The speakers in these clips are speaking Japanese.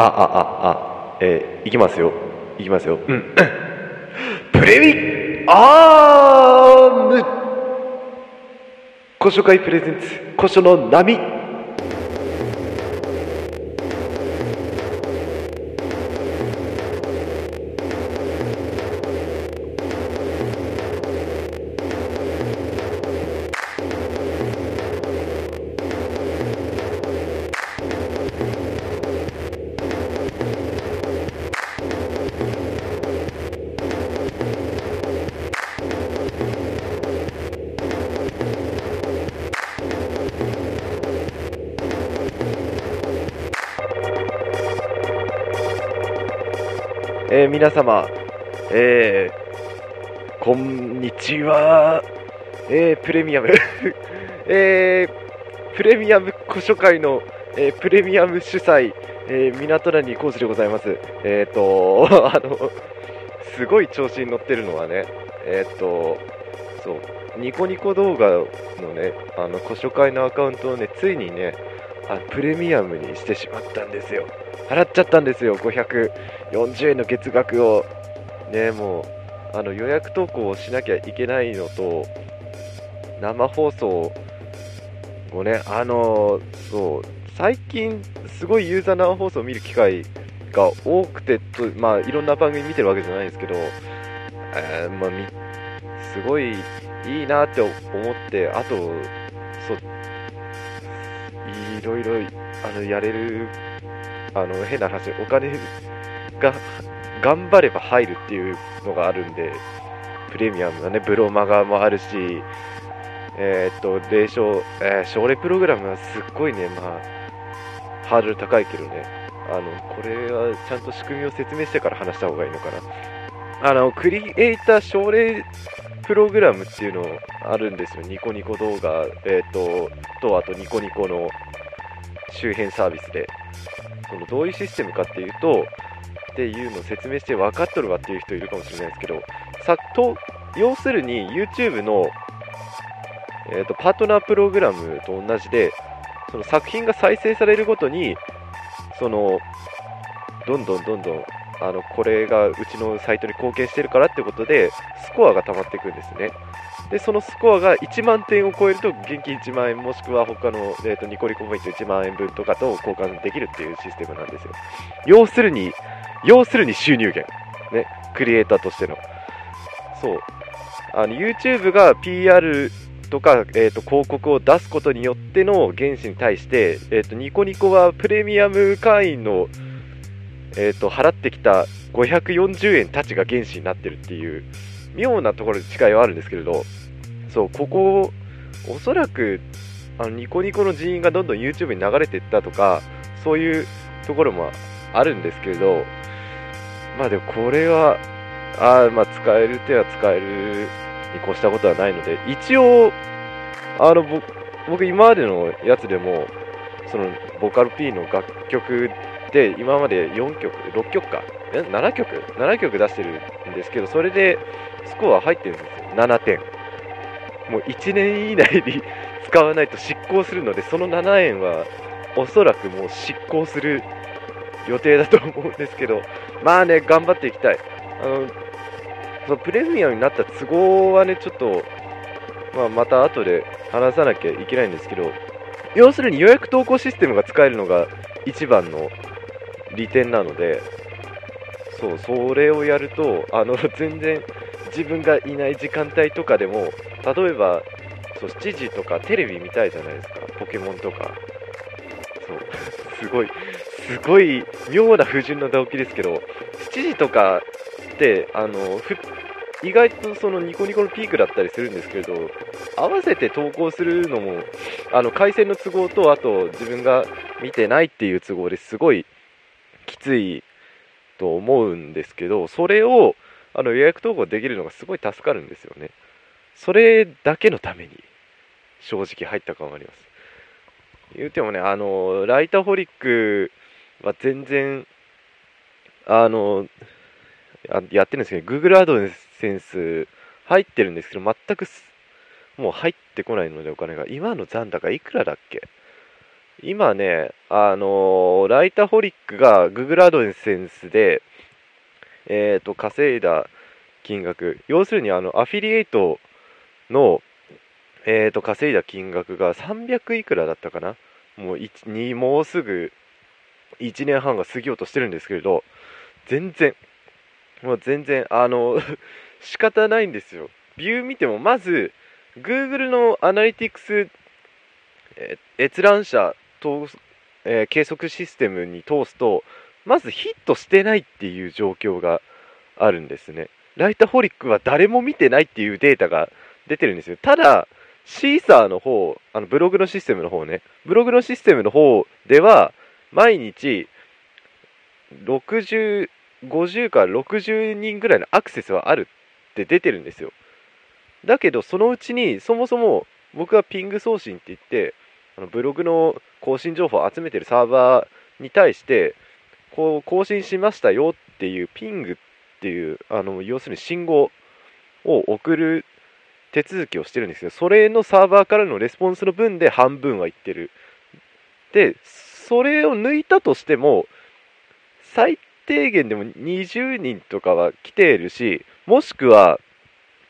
あ、あ、あ、あ、えー、いきますよ。いきますよ。うん。プレミアム古書会プレゼンツ、古書の波。皆様、えーこんにちは、えープレミアム、えープレミアム古書会の、えープレミアム主催、えー港谷浩二でございます。えっ、と、あの、すごい調子に乗ってるのはね、えっ、と、そう、ニコニコ動画のね、あの古書会のアカウントをね、ついにね、あプレミアムにしてしまったんですよ。払っちゃったんですよ、540円の月額を。ね、もう、あの予約投稿をしなきゃいけないのと、生放送をね、あのそう、最近、すごいユーザー生放送を見る機会が多くてと、まあ、いろんな番組見てるわけじゃないんですけど、えーまあ、すごいいいなって思って、あと、そう、ろいろあのやれるあの変な話、お金が頑張れば入るっていうのがあるんで、プレミアムがね、ブロマガもあるし、えーっと、霊障、えー奨励プログラムはすっごいね、まあ、ハードル高いけどね、あの、これはちゃんと仕組みを説明してから話した方がいいのかな。あの、クリエイター奨励プログラムっていうのあるんですよ。ニコニコ動画、えーっと、と、あとニコニコの周辺サービスで。そのどういうシステムかっていうと、っていうのを説明して分かっとるわっていう人いるかもしれないですけど、さと要するに YouTube の、えー、とパートナープログラムと同じで、その作品が再生されるごとに、そのどんどんどんどんあのこれがうちのサイトに貢献してるからってことで、スコアが溜まっていくんですね。で、そのスコアが1万点を超えると、現金1万円、もしくは他の、えー、とニコニコポイント1万円分とかと交換できるっていうシステムなんですよ。要するに、要するに収入源。ね、クリエイターとしての。そう。あの、YouTube が PR とか、えー、と広告を出すことによっての原資に対して、えー、とニコニコはプレミアム会員の、えー、と払ってきた540円たちが原資になってるっていう妙なところで違いはあるんですけれどそうここおそらくあのニコニコの人員がどんどん YouTube に流れていったとかそういうところもあるんですけどまあでもこれはあまあ使える手は使えるに越したことはないので一応あの僕今までのやつでもそのボカル P の楽曲で今まで4曲6曲か。7曲？7曲出してるんですけどそれでスコア入ってるんですよ。7点。もう1年以内に使わないと失効するのでその7円はおそらくもう失効する予定だと思うんですけどまあね頑張っていきたい。あのそのプレミアムになった都合はねちょっと、まあ、また後で話さなきゃいけないんですけど要するに予約投稿システムが使えるのが一番の利点なのでそうそれをやるとあの全然自分がいない時間帯とかでも例えばそう7時とかテレビ見たいじゃないですか。ポケモンとか。そう。すごいすごい妙な不純な動機ですけど7時とかってあのふ意外とそのニコニコのピークだったりするんですけれど合わせて投稿するのもあの回線の都合とあと自分が見てないっていう都合ですごいきついと思うんですけどそれをあの予約投稿できるのがすごい助かるんですよね。それだけのために正直入った感はあります。言うてもねあのライターホリックは全然あのあやってるんですけど Google アドセンス入ってるんですけど全くもう入ってこないのでお金が。今の残高いくらだっけ？今ね、あのライターホリックが Google アドセンスで、えっ、と、稼いだ金額、要するにあの、アフィリエイトの、えっ、と、稼いだ金額が300いくらだったかな？もうにもうすぐ1年半が過ぎようとしてるんですけれど、全然、もう全然、あの、仕方ないんですよ。ビュー見ても、まず、Google のアナリティクス、閲覧者通す、えー計測システムに通すと、まずヒットしてないっていう状況があるんですね。ライターホリックは誰も見てないっていうデータが出てるんですよ。ただ、シーサーの方、あのブログのシステムの方ね、ブログのシステムの方では、毎日、60、50から60人ぐらいのアクセスはあるって出てるんですよ。だけど、そのうちに、そもそも僕はピング送信って言って、あのブログの更新情報を集めてるサーバーに対して、こう更新しましたよっていうピングっていう、あの要するに信号を送る手続きをしてるんですよ。それのサーバーからのレスポンスの分で半分はいってる。で、それを抜いたとしても、最低限でも20人とかは来ているし、もしくは、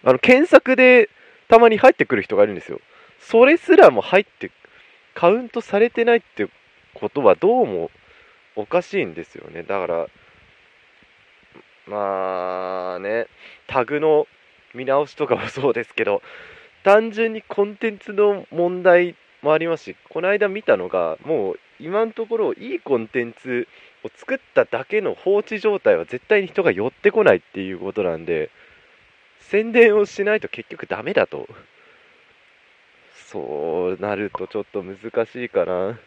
あの検索でたまに入ってくる人がいるんですよ。それすらも入って、カウントされてないってことはどうもおかしいんですよね。だから、まあね、タグの見直しとかもそうですけど、単純にコンテンツの問題もありますし、この間見たのが、もう今のところいいコンテンツを作っただけの放置状態は絶対に人が寄ってこないっていうことなんで、宣伝をしないと結局ダメだと。そうなるとちょっと難しいかな。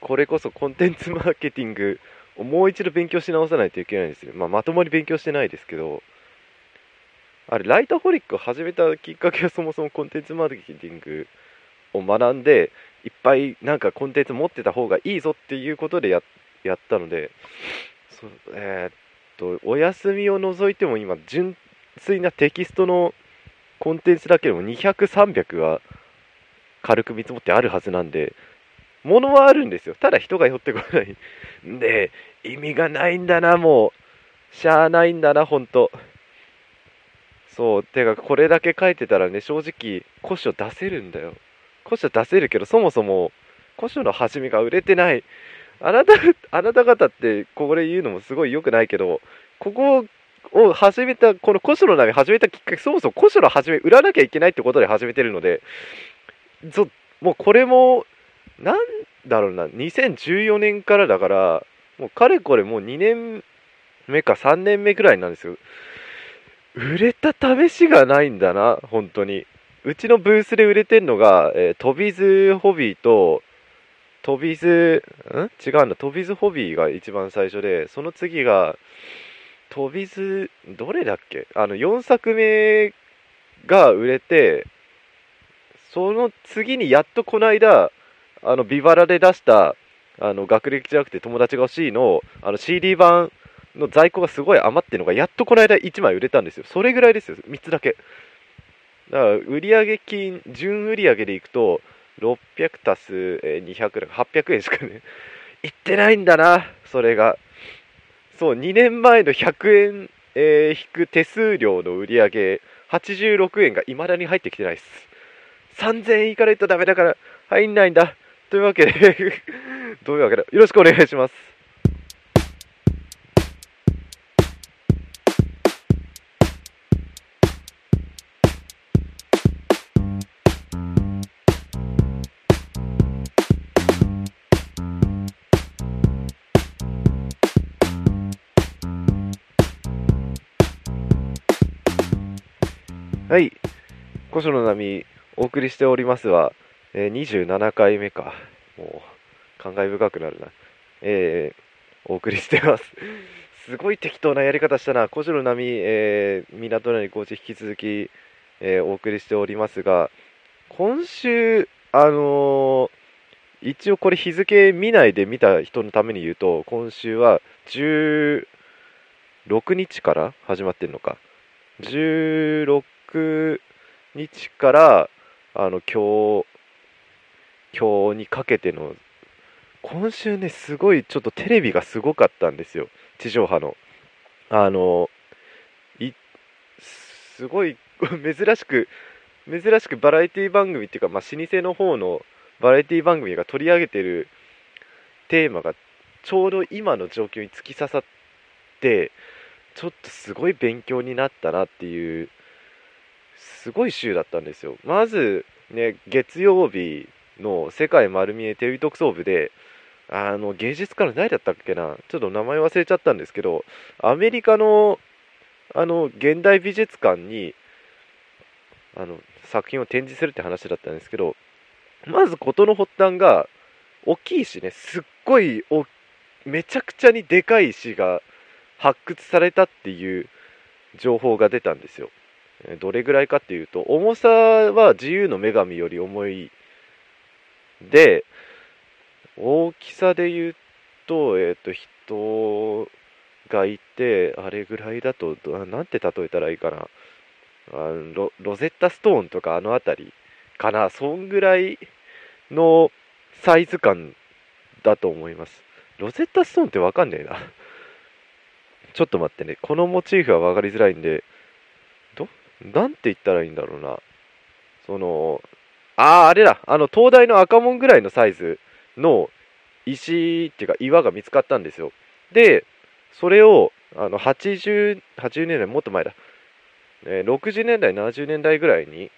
これこそコンテンツマーケティングをもう一度勉強し直さないといけないんですよ。まあ、まともに勉強してないですけど、あれ、ライタホリックを始めたきっかけはそもそもコンテンツマーケティングを学んで、いっぱいなんかコンテンツ持ってた方がいいぞっていうことでやったので、そえーっと、お休みを除いても今、純粋なテキストのコンテンツだけでも200、300は軽く見積もってあるはずなんで、ものはあるんですよ。ただ人が寄ってこない。んで、意味がないんだな、もう。しゃあないんだな、ほんと。そう、てか、これだけ書いてたらね、正直、古書出せるんだよ。古書出せるけど、そもそも、古書の始めが売れてない。あなた、あなた方って、これ言うのもすごい良くないけど、ここを始めた、この古書の波始めたきっかけ、そもそも古書の始め、売らなきゃいけないってことで始めてるので、ぞもうこれも、なんだろうな、2014年からだから、もうかれこれもう2年目か3年目ぐらいなんですよ。売れた試しがないんだな、本当に。うちのブースで売れてんのが、えー、トビズホビーと、トビズ、ん？違うんだ、トビズホビーが一番最初で、その次が、トビズ、どれだっけ？あの、4作目が売れて、その次にやっとこの間、あの、ビバラで出した、あの、学歴じゃなくて友達が欲しいの、あの、CD 版の在庫がすごい余ってるのが、やっとこの間1枚売れたんですよ。それぐらいですよ、3つだけ。だから、売上金、純売上でいくと、600足す200800円しかね、いってないんだな、それが。そう、2年前の100円、えー引く手数料の売上86円が未だに入ってきてないです。3000円いかないとダメだから入んないんだ。というわけで、どういうわけで、よろしくお願いします。古書の波、お送りしておりますは、えー27回目か。もう、感慨深くなるな。えーお送りしてます。すごい適当なやり方したな。古書の波、えー港内コーチ引き続き、えーお送りしておりますが、今週、あのー一応これ日付見ないで見た人のために言うと、今週は16日から始まってるのか。16日からあの今日今日にかけての今週ね、すごいちょっとテレビがすごかったんですよ、地上波の。あの、すごい 珍しく、珍しくバラエティ番組っていうか、まあ、老舗の方のバラエティ番組が取り上げてるテーマがちょうど今の状況に突き刺さってちょっとすごい勉強になったなっていうすごい週だったんですよ。まずね月曜日の世界丸見えテレビ特捜部であの芸術家の誰だったっけなちょっと名前忘れちゃったんですけどアメリカのあの現代美術館にあの作品を展示するって話だったんですけどまず事の発端が大きい石ねすっごいめちゃくちゃにでかい石が発掘されたっていう情報が出たんですよ。どれぐらいかっていうと重さは自由の女神より重いで大きさで言うとえっ、ー、と人がいてあれぐらいだと何て例えたらいいかな。あロロゼッタストーンとかあの辺りかな。そんぐらいのサイズ感だと思います。ロゼッタストーンってわかんねえな。ちょっと待ってね。このモチーフは分かりづらいんでなんて言ったらいいんだろうな。そのあああれだ。あの東大の赤門ぐらいのサイズの石っていうか岩が見つかったんですよ。でそれをあの 80, 80年代もっと前だ。えー、60年代70年代ぐらいに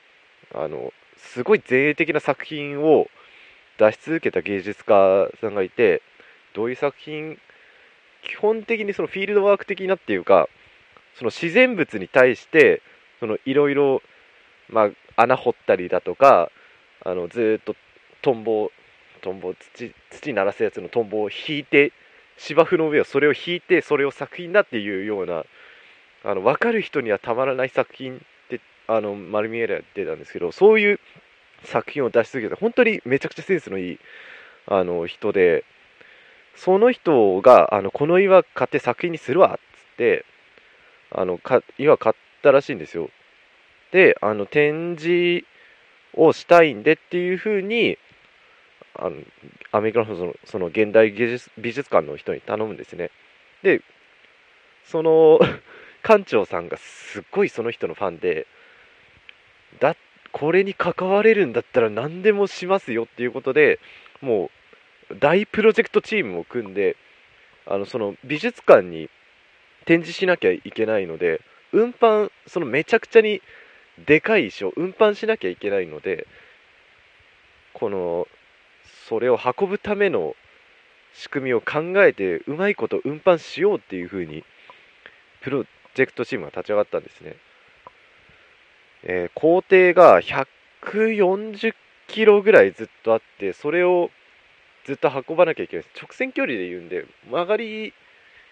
あのすごい前衛的な作品を出し続けた芸術家さんがいてどういう作品基本的にそのフィールドワーク的なっていうかその自然物に対していろいろ穴掘ったりだとかあのずっとトンボトンボ土土鳴らすやつのトンボを引いて芝生の上をそれを引いてそれを作品だっていうようなあの分かる人にはたまらない作品ってあの丸見えで出たんですけどそういう作品を出し続けて本当にめちゃくちゃセンスのいいあの人でその人があのこの岩買って作品にするわっつってあのか岩買ったらしいんですよ。であの展示をしたいんでっていうふうにあのアメリカのそのその現代芸術美術館の人に頼むんですね。でその 館長さんがすっごいその人のファンでだこれに関われるんだったら何でもしますよっていうことでもう大プロジェクトチームを組んであのその美術館に展示しなきゃいけないので運搬そのめちゃくちゃにでかい石を運搬しなきゃいけないのでこのそれを運ぶための仕組みを考えてうまいこと運搬しようっていう風にプロジェクトチームが立ち上がったんですね。えー、工程が140キロぐらいずっとあって、それをずっと運ばなきゃいけない。直線距離で言うんで、曲がり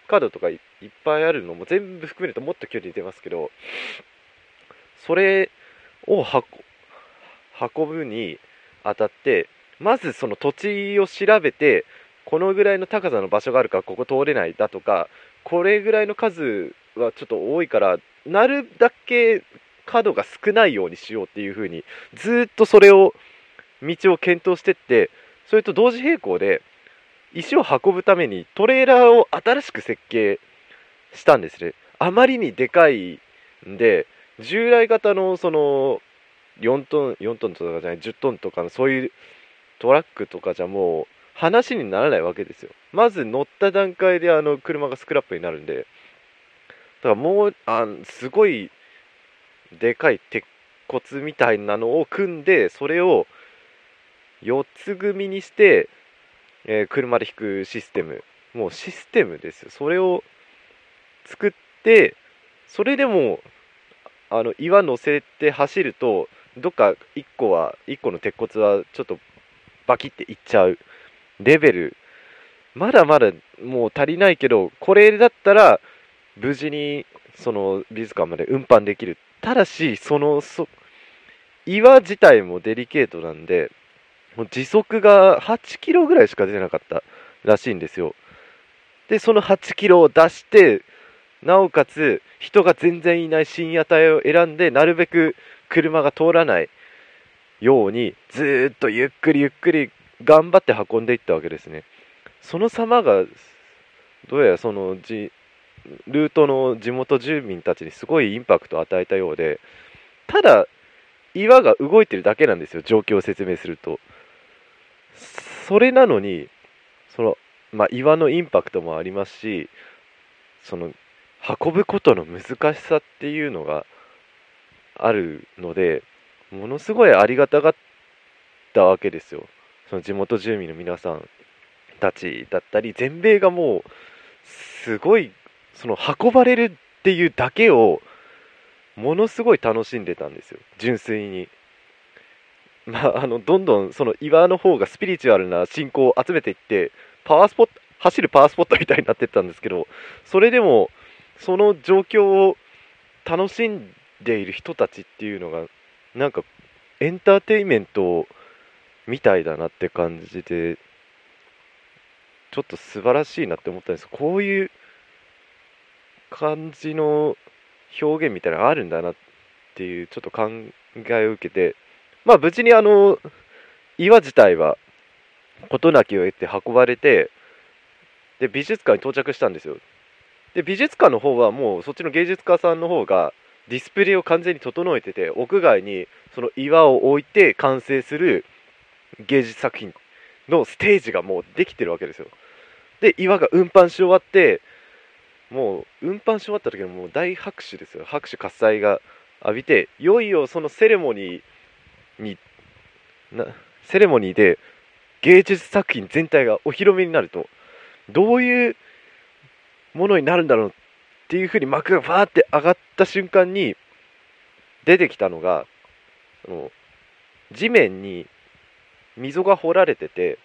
角とかいっぱいあるのも全部含めるともっと距離出ますけど、それを運ぶにあたって、まずその土地を調べて、このぐらいの高さの場所があるからここ通れないだとか、これぐらいの数はちょっと多いからなるだけ角が少ないようにしようっていう風にずっとそれを道を検討してってそれと同時並行で石を運ぶためにトレーラーを新しく設計したんですね。あまりにでかいんで従来型のその4トン4トンとかじゃない10トンとかのそういうトラックとかじゃもう話にならないわけですよ。まず乗った段階であの車がスクラップになるんで。だからもうあすごいでかい鉄骨みたいなのを組んでそれを4つ組みにして、えー、車で引くシステム。もうシステムですよ。それを作ってそれでもあの岩乗せて走るとどっか1個は1個の鉄骨はちょっとバキっていっちゃうレベル。まだまだもう足りないけどこれだったら無事にその美術館まで運搬できる。ただしそのそ岩自体もデリケートなんでもう時速が8キロぐらいしか出なかったらしいんですよ。でその8キロを出してなおかつ人が全然いない深夜帯を選んでなるべく車が通らないようにずっとゆっくりゆっくり頑張って運んでいったわけですね。その様がどうやらそのじルートの地元住民たちにすごいインパクトを与えたようでただ岩が動いてるだけなんですよ状況を説明すると。それなのにその、まあ、岩のインパクトもありますしその運ぶことの難しさっていうのがあるのでものすごいありがたがったわけですよその地元住民の皆さんたちだったり全米がもうすごいその運ばれるっていうだけをものすごい楽しんでたんですよ純粋に。まあ、あのどんどんその岩の方がスピリチュアルな信仰を集めていってパワースポット走るパワースポットみたいになってったんですけどそれでもその状況を楽しんでいる人たちっていうのがなんかエンターテインメントみたいだなって感じでちょっと素晴らしいなって思ったんです。こういう感じの表現みたいなのがあるんだなっていうちょっと考えを受けてまあ無事にあの岩自体は事なきを得て運ばれてで美術館に到着したんですよ。で美術館の方はもうそっちの芸術家さんの方がディスプレイを完全に整えてて屋外にその岩を置いて完成する芸術作品のステージがもうできてるわけですよ。で岩が運搬し終わってもう運搬し終わった時にもう大拍手ですよ。拍手喝采が浴びていよいよそのセレモニーになセレモニーで芸術作品全体がお披露目になるとどういうものになるんだろうっていうふうに幕がバーって上がった瞬間に出てきたのがその地面に溝が掘られてて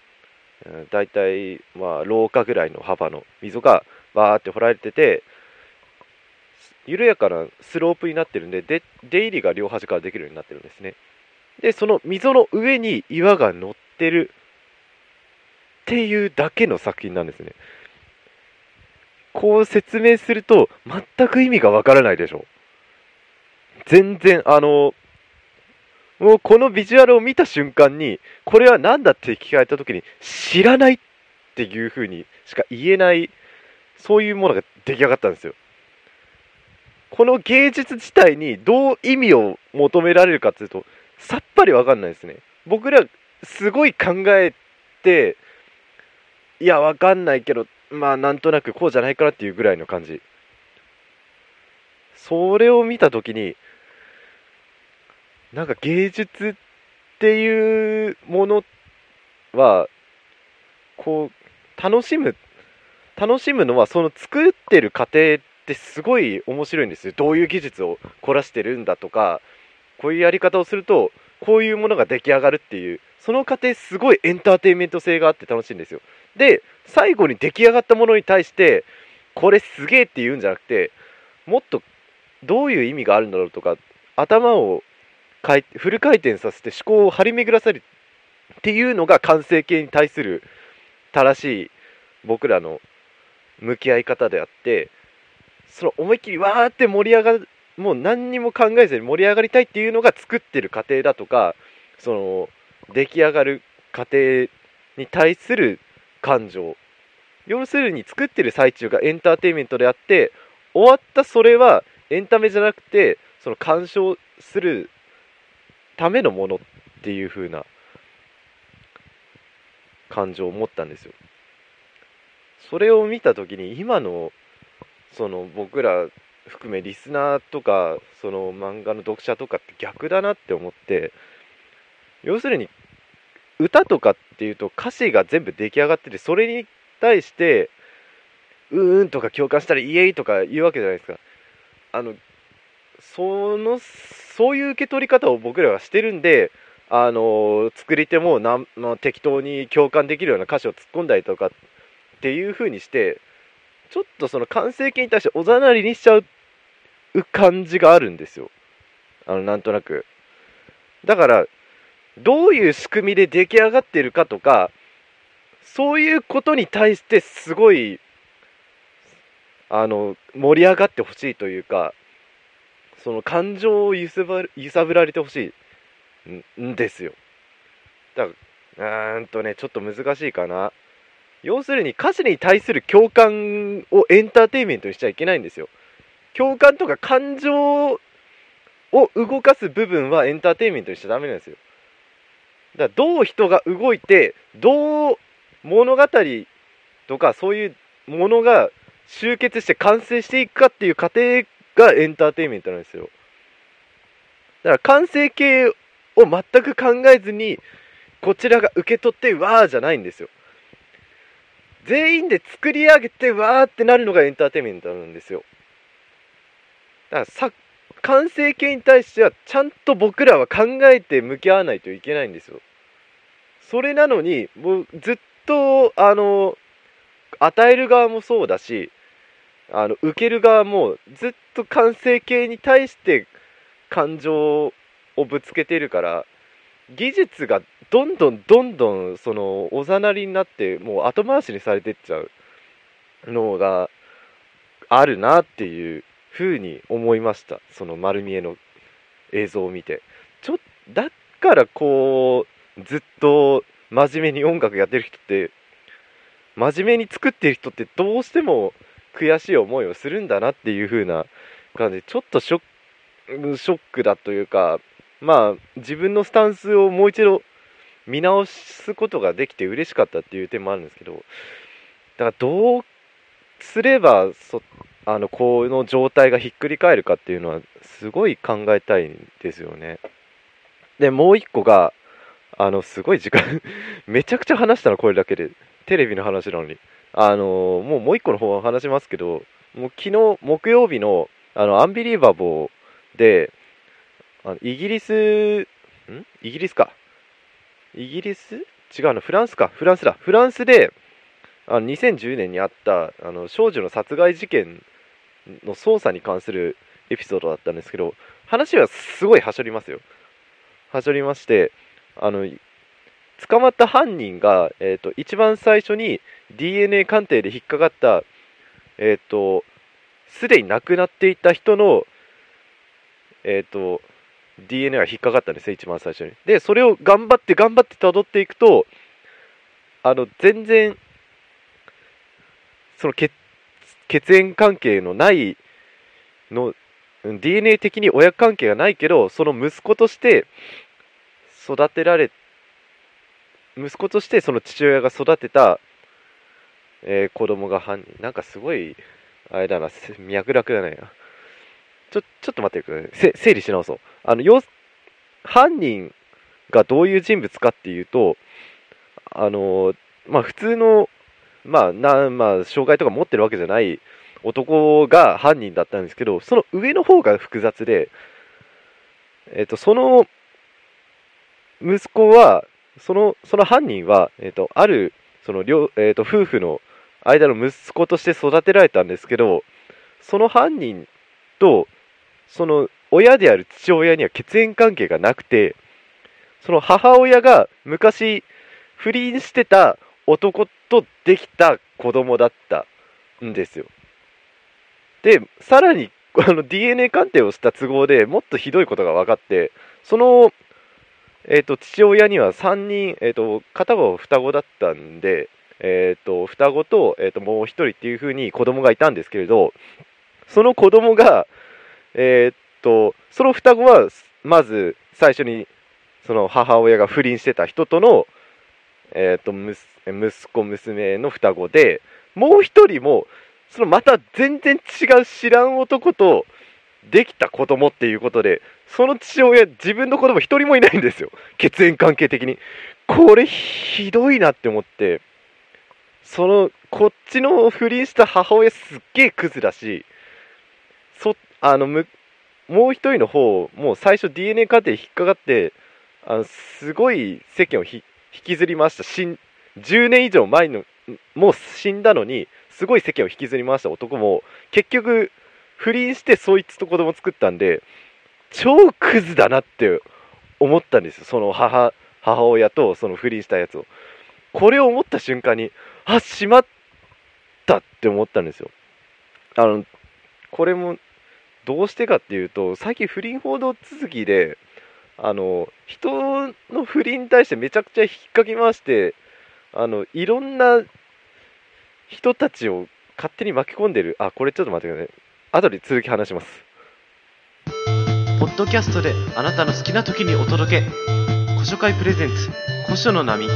だいたいまあ廊下ぐらいの幅の溝がバーって掘られてて緩やかなスロープになってるんでで出入りが両端からできるようになってるんですね。でその溝の上に岩が乗ってるっていうだけの作品なんですね。こう説明すると全く意味がわからないでしょ全然あのもうこのビジュアルを見た瞬間にこれは何だって聞かれた時に知らないっていう風にしか言えないそういうものが出来上がったんですよ。この芸術自体にどう意味を求められるかっていうとさっぱりわかんないですね。僕らすごい考えていやわかんないけどまあなんとなくこうじゃないかなっていうぐらいの感じ。それを見た時になんか芸術っていうものはこう楽しむ楽しむのはその作ってる過程ってすごい面白いんですよ。どういう技術を凝らしてるんだとかこういうやり方をするとこういうものが出来上がるっていうその過程すごいエンターテインメント性があって楽しいんですよ。で最後に出来上がったものに対してこれすげえって言うんじゃなくてもっとどういう意味があるんだろうとか頭をフル回転させて思考を張り巡らせるっていうのが完成形に対する正しい僕らの向き合い方であってその思いっきりわーって盛り上がもう何にも考えずに盛り上がりたいっていうのが作ってる過程だとかその出来上がる過程に対する感情。要するに作ってる最中がエンターテインメントであって終わったそれはエンタメじゃなくてその鑑賞するためのものっていう風な感情を持ったんですよ。それを見た時に今のその僕ら含めリスナーとかその漫画の読者とかって逆だなって思って要するに歌とかっていうと歌詞が全部出来上がっててそれに対してうーんとか共感したらイエイとか言うわけじゃないですか。あのそのそういう受け取り方を僕らはしてるんであの作り手もな、まあ、適当に共感できるような歌詞を突っ込んだりとかっていう風にしてちょっとその完成形に対しておざなりにしちゃう感じがあるんですよ。あのなんとなく。だからどういう仕組みで出来上がってるかとかそういうことに対してすごいあの盛り上がってほしいというかその感情を揺さぶ揺さぶられてほしいんですよ。だからうーんとねちょっと難しいかな。要するに歌詞に対する共感をエンターテインメントにしちゃいけないんですよ。共感とか感情を動かす部分はエンターテインメントにしちゃダメなんですよ。だからどう人が動いてどう物語とかそういうものが集結して完成していくかっていう過程がエンターテインメントなんですよ。だから完成形を全く考えずにこちらが受け取ってわーじゃないんですよ。全員で作り上げてわーってなるのがエンターテインメントなんですよ。だから完成形に対してはちゃんと僕らは考えて向き合わないといけないんですよ。それなのにもうずっとあの与える側もそうだしあの受ける側もずっと完成形に対して感情をぶつけてるから技術がどんどんどんどんそのおざなりになってもう後回しにされてっちゃうのがあるなっていうふうに思いました。その丸見えの映像を見て。ちょだからこうずっと真面目に音楽やってる人って真面目に作ってる人ってどうしても悔しい思いをするんだなっていう風な感じでちょっとショショックだというかまあ自分のスタンスをもう一度見直すことができて嬉しかったっていう点もあるんですけどだからどうすればそあのこの状態がひっくり返るかっていうのはすごい考えたいんですよね。でもう一個があのすごい時間 めちゃくちゃ話したのこれだけでテレビの話なのにあのもうもう一個の方は話しますけどもう昨日木曜日のあのアンビリーバボーであのイギリスん？イギリスか。イギリス？違うのフランスか。フランスだ。フランスであの2010年にあったあの少女の殺害事件の捜査に関するエピソードだったんですけど話はすごいはしょりますよ。はしょりましてあの捕まった犯人が、えーと、一番最初に DNA 鑑定で引っかかった、えっ、ー、と、すでに亡くなっていた人の、えっ、ー、と、DNA が引っかかったんですよ、一番最初に。で、それを頑張って頑張って辿っていくと、あの、全然、その血血縁関係のないの、DNA 的に親関係がないけど、その息子として育てられ息子としてその父親が育てた、えー、子供が犯人。なんかすごい、あれだな、脈絡だね。ちょ、ちょっと待ってください。整理し直そう。あの、よ、犯人がどういう人物かっていうと、あの、まあ普通の、まあ、な、まあ、障害とか持ってるわけじゃない男が犯人だったんですけど、その上の方が複雑で、えっ、と、その息子は、その、その犯人は、えっ、と、ある、その、両、えっ、と、夫婦の間の息子として育てられたんですけど、その犯人と、その、親である父親には血縁関係がなくて、その母親が昔不倫してた男とできた子供だったんですよ。で、さらに あの DNA 鑑定をした都合でもっとひどいことが分かって、そのえーと、父親には3人、えーと、片方双子だったんで、えーと、双子と,、えー、ともう1人っていう風に子供がいたんですけれどその子供が、えー、とその双子はまず最初にその母親が不倫してた人との、えー、と息子娘の双子でもう1人もそのまた全然違う知らん男とできた子供っていうことでその父親、自分の子供一人もいないんですよ。血縁関係的に。これひどいなって思って、その、こっちの不倫した母親すっげえクズだし、そ、あの、む、もう一人の方、もう最初 DNA 鑑定引っかかって、あの、すごい世間を引きずりました。死ん、10年以上前の、もう死んだのに、すごい世間を引きずり回した。男も、結局、不倫してそいつと子供作ったんで、超クズだなって思ったんですよ。その母母親とその不倫したやつを。これを思った瞬間にあしまったって思ったんですよ。あのこれもどうしてかっていうと最近不倫報道続きであの人の不倫に対してめちゃくちゃ引っかき回してあのいろんな人たちを勝手に巻き込んでる。あこれちょっと待ってください後で続き話します。ポッドキャストであなたの好きな時にお届け。古書会プレゼンツ古書の波。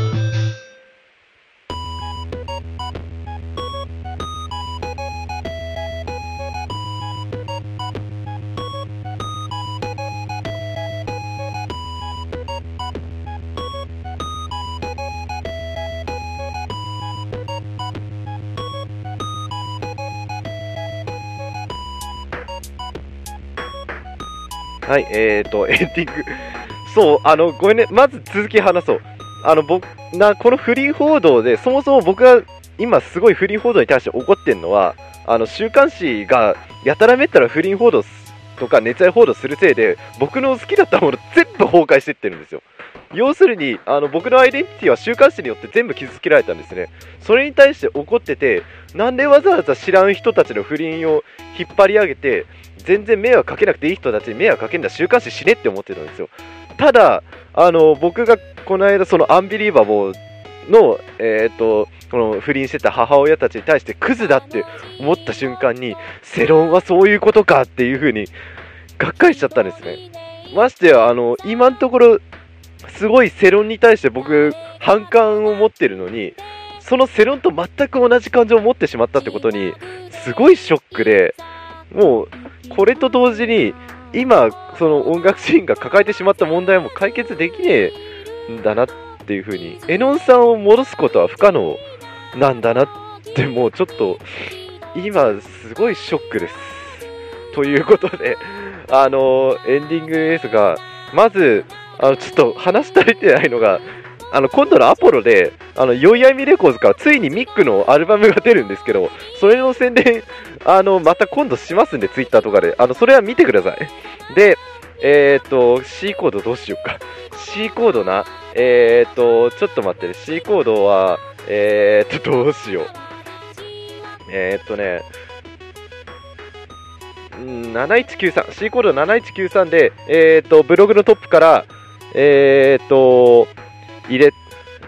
はい、えーと、エンディング。そう、あの、ごめんね、まず続き話そう。あの、僕、な、この不倫報道で、そもそも僕が今すごい不倫報道に対して怒ってるのは、あの、週刊誌がやたらめったら不倫報道とか熱愛報道するせいで、僕の好きだったもの全部崩壊してってるんですよ。要するに、あの、僕のアイデンティティは週刊誌によって全部傷つけられたんですね。それに対して怒ってて、なんでわざわざ知らん人たちの不倫を引っ張り上げて、全然迷惑かけなくていい人たちに迷惑かけんだ週刊誌死ねって思ってたんですよ。ただあの僕がこの間そのアンビリーバボーの、えー、とこの不倫してた母親たちに対してクズだって思った瞬間に世論はそういうことかっていう風にがっかりしちゃったんですね。ましてやあの今のところすごい世論に対して僕反感を持ってるのにその世論と全く同じ感情を持ってしまったってことにすごいショックでもうこれと同時に今その音楽シーンが抱えてしまった問題も解決できねえんだなっていう風にエノンさんを戻すことは不可能なんだなってもうちょっと今すごいショックです。ということであのエンディングですがまずあのちょっと話し足りてないのがあの今度のアポロで、あの、ヨイヤミレコーズからついにミックのアルバムが出るんですけど、それの宣伝、あの、また今度しますんで、ツイッターとかで。あの、それは見てください。で、えっ、ー、と、C コードどうしようか。C コードな。えっ、と、ちょっと待ってね。C コードは、えっ、と、どうしよう。えっとね、7193、C コード7193で、えっ、と、ブログのトップから、えっ、と、入れ、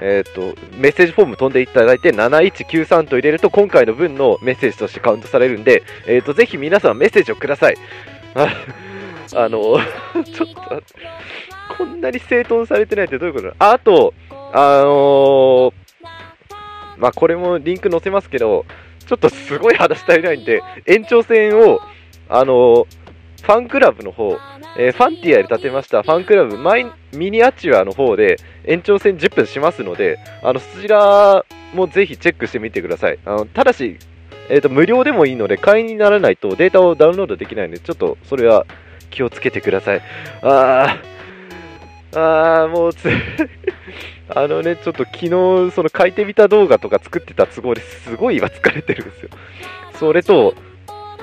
えっ、ー、と、メッセージフォーム飛んでいただいて、7193と入れると、今回の分のメッセージとしてカウントされるんで、えっ、ー、と、ぜひ皆さんメッセージをください。ああの、ちょっと、こんなに整頓されてないってどういうことああと、あのー、まあ、これもリンク載せますけど、ちょっとすごい話足りないんで、延長戦を、あのファンクラブの方、えー、 Fantia で立てましたファンクラブマイミニアチュアの方で延長戦10分しますので、あのそちらもぜひチェックしてみてください。あのただし、えーと、無料でもいいので、会員にならないとデータをダウンロードできないので、ちょっとそれは気をつけてください。あー、あーもうつ あのね、ちょっと昨日、その書いてみた動画とか作ってた都合ですごい今疲れてるんですよ。それと、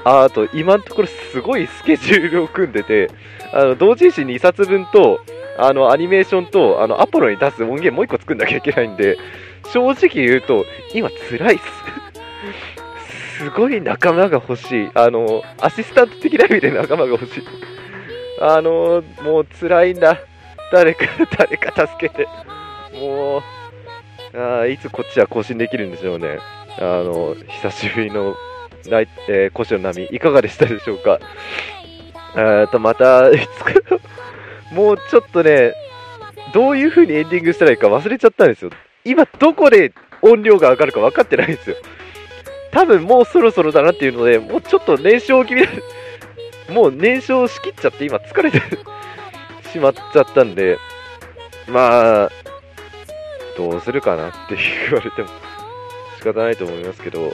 ああと、今のところすごいスケジュールを組んでて、あの同人誌2冊分と、あのアニメーションとあのアポロに出す音源もう1個作んなきゃいけないんで、正直言うと、今辛いっす。すごい仲間が欲しい。あの、アシスタント的な意味で仲間が欲しい。あの、もう辛いんだ。誰か、誰か助けて。もう、あいつこっちは更新できるんでしょうね。あの、久しぶりの来、えー、古の波、いかがでしたでしょうか？えっと、また、いつか もうちょっとね、どういう風にエンディングしたらいいか忘れちゃったんですよ。今、どこで音量が上がるか分かってないんですよ。多分もうそろそろだなっていうので、もうちょっと燃焼気味もう燃焼しきっちゃって今疲れてしまっちゃったんで、まあ、どうするかなって言われても仕方ないと思いますけど、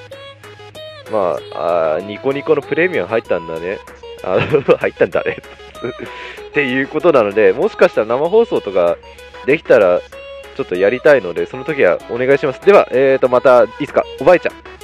まあ、あニコニコのプレミアム入ったんだね。あ 入ったんだね っていうことなので、もしかしたら生放送とかできたら、ちょっとやりたいので、その時はお願いします。では、えーと、また、いつか、おばあちゃん。